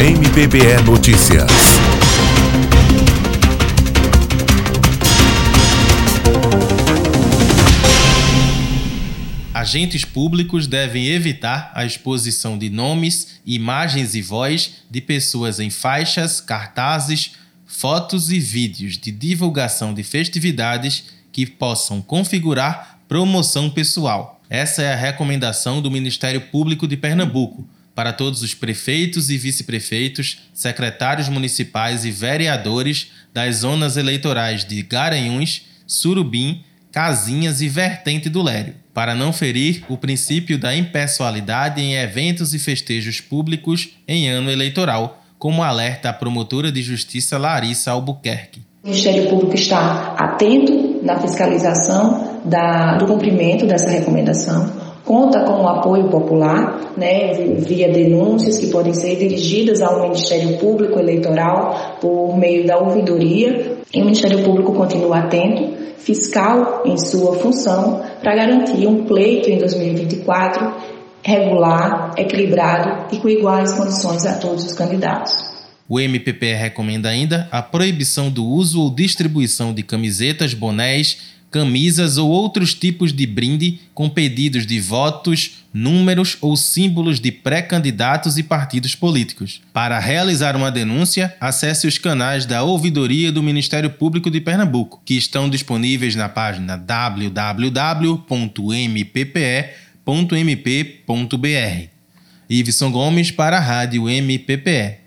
MPBE Notícias. Agentes públicos devem evitar a exposição de nomes, imagens e voz de pessoas em faixas, cartazes, fotos e vídeos de divulgação de festividades que possam configurar promoção pessoal. Essa é a recomendação do Ministério Público de Pernambuco para todos os prefeitos e vice-prefeitos, secretários municipais e vereadores das zonas eleitorais de Garanhuns, Surubim, Casinhas e Vertente do Lério, para não ferir o princípio da impessoalidade em eventos e festejos públicos em ano eleitoral, como alerta a promotora de justiça Larissa Albuquerque. O Ministério Público está atento na fiscalização da, do cumprimento dessa recomendação, conta com o apoio popular, né, via denúncias que podem ser dirigidas ao Ministério Público Eleitoral por meio da ouvidoria, e o Ministério Público continua atento, fiscal em sua função, para garantir um pleito em 2024 regular, equilibrado e com iguais condições a todos os candidatos. O MPP recomenda ainda a proibição do uso ou distribuição de camisetas, bonés, camisas ou outros tipos de brinde com pedidos de votos, números ou símbolos de pré-candidatos e partidos políticos. Para realizar uma denúncia, acesse os canais da Ouvidoria do Ministério Público de Pernambuco, que estão disponíveis na página www.mppe.mp.br. Iveson Gomes para a Rádio MPPE.